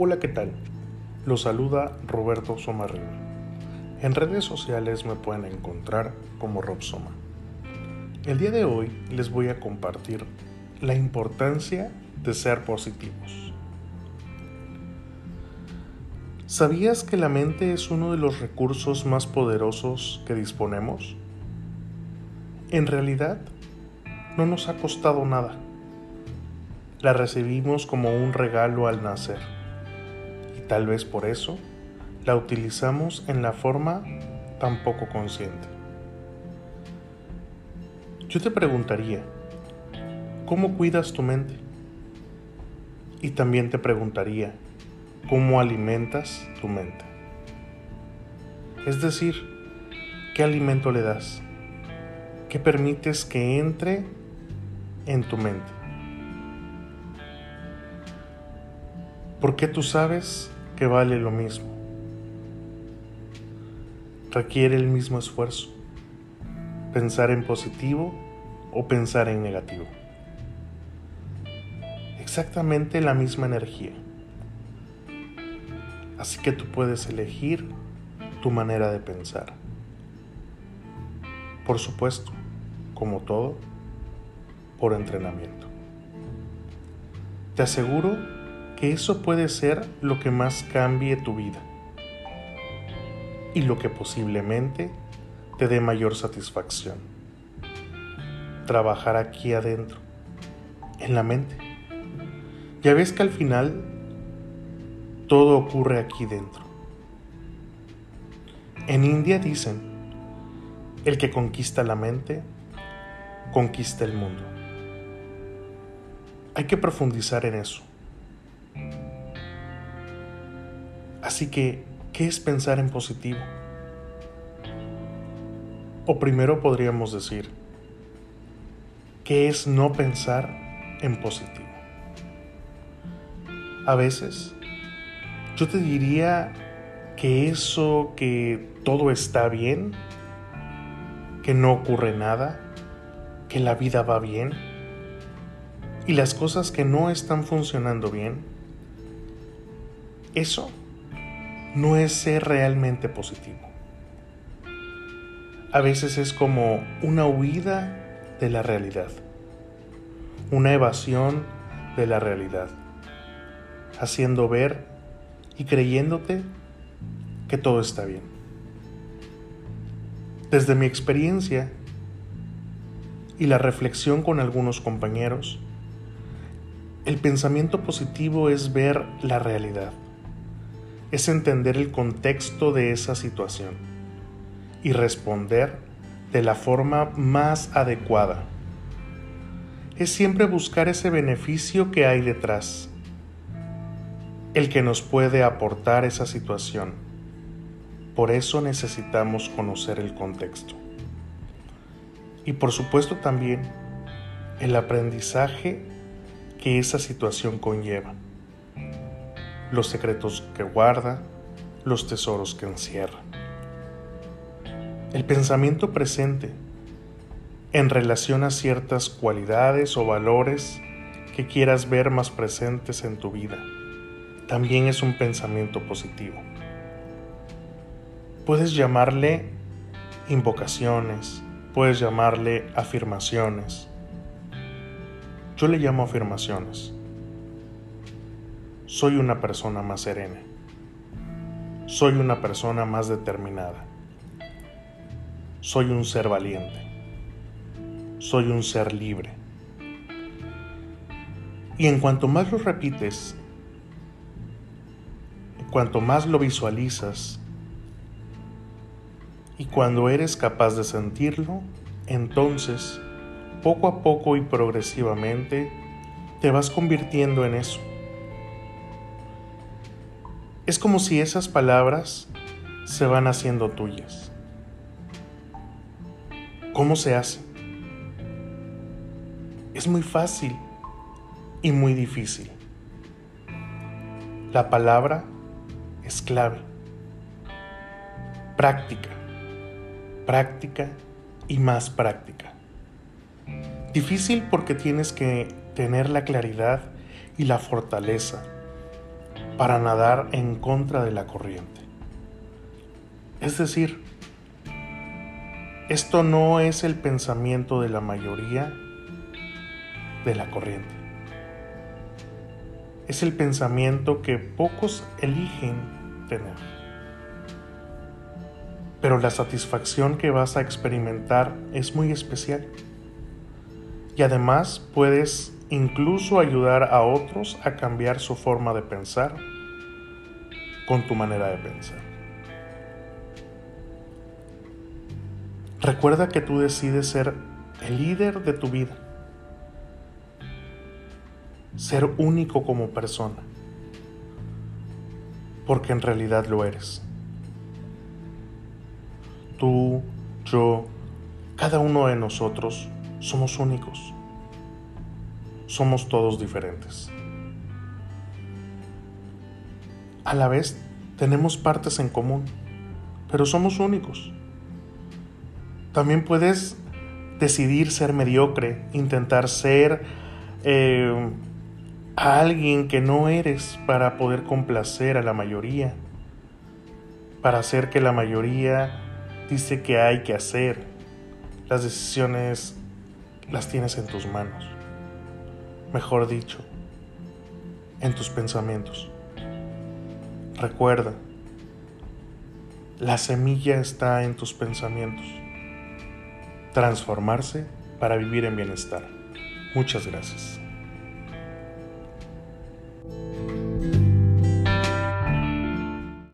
Hola, ¿qué tal? Los saluda Roberto Somarriba. En redes sociales me pueden encontrar como Rob Soma. El día de hoy les voy a compartir la importancia de ser positivos. ¿Sabías que la mente es uno de los recursos más poderosos que disponemos? En realidad, no nos ha costado nada. La recibimos como un regalo al nacer Tal vez por eso la utilizamos en la forma tan poco consciente. Yo te preguntaría, ¿cómo cuidas tu mente? Y también te preguntaría, ¿cómo alimentas tu mente? Es decir, ¿qué alimento le das? ¿Qué permites que entre en tu mente? Porque tú sabes que vale lo mismo. Requiere el mismo esfuerzo. Pensar en positivo o pensar en negativo. Exactamente la misma energía. Así que tú puedes elegir tu manera de pensar. Por supuesto, como todo, por entrenamiento. Te aseguro que eso puede ser lo que más cambie tu vida y lo que posiblemente te dé mayor satisfacción. Trabajar aquí adentro, en la mente. Ya ves que al final todo ocurre aquí dentro. En India dicen, el que conquista la mente, conquista el mundo. Hay que profundizar en eso. Así que, ¿qué es pensar en positivo? O primero podríamos decir, ¿qué es no pensar en positivo? A veces, yo te diría que eso que todo está bien, que no ocurre nada, que la vida va bien, y las cosas que no están funcionando bien, eso no es ser realmente positivo. A veces es como una huida de la realidad, una evasión de la realidad, haciendo ver y creyéndote que todo está bien. Desde mi experiencia y la reflexión con algunos compañeros, el pensamiento positivo es ver la realidad es entender el contexto de esa situación y responder de la forma más adecuada. Es siempre buscar ese beneficio que hay detrás, el que nos puede aportar esa situación. Por eso necesitamos conocer el contexto. Y por supuesto también el aprendizaje que esa situación conlleva los secretos que guarda, los tesoros que encierra. El pensamiento presente en relación a ciertas cualidades o valores que quieras ver más presentes en tu vida también es un pensamiento positivo. Puedes llamarle invocaciones, puedes llamarle afirmaciones. Yo le llamo afirmaciones soy una persona más serena. Soy una persona más determinada. Soy un ser valiente. Soy un ser libre. Y en cuanto más lo repites, cuanto más lo visualizas, y cuando eres capaz de sentirlo, entonces, poco a poco y progresivamente, te vas convirtiendo en eso es como si esas palabras se van haciendo tuyas. ¿Cómo se hace? Es muy fácil y muy difícil. La palabra es clave. Práctica, práctica y más práctica. Difícil porque tienes que tener la claridad y la fortaleza para nadar en contra de la corriente. Es decir, esto no es el pensamiento de la mayoría de la corriente. Es el pensamiento que pocos eligen tener. Pero la satisfacción que vas a experimentar es muy especial. Y además puedes incluso ayudar a otros a cambiar su forma de pensar con tu manera de pensar. Recuerda que tú decides ser el líder de tu vida, ser único como persona, porque en realidad lo eres. Tú, yo, cada uno de nosotros somos únicos somos todos diferentes. A la vez, tenemos partes en común, pero somos únicos. También puedes decidir ser mediocre, intentar ser eh, alguien que no eres para poder complacer a la mayoría, para hacer que la mayoría dice que hay que hacer. Las decisiones las tienes en tus manos mejor dicho, en tus pensamientos. Recuerda, la semilla está en tus pensamientos. Transformarse para vivir en bienestar. Muchas gracias.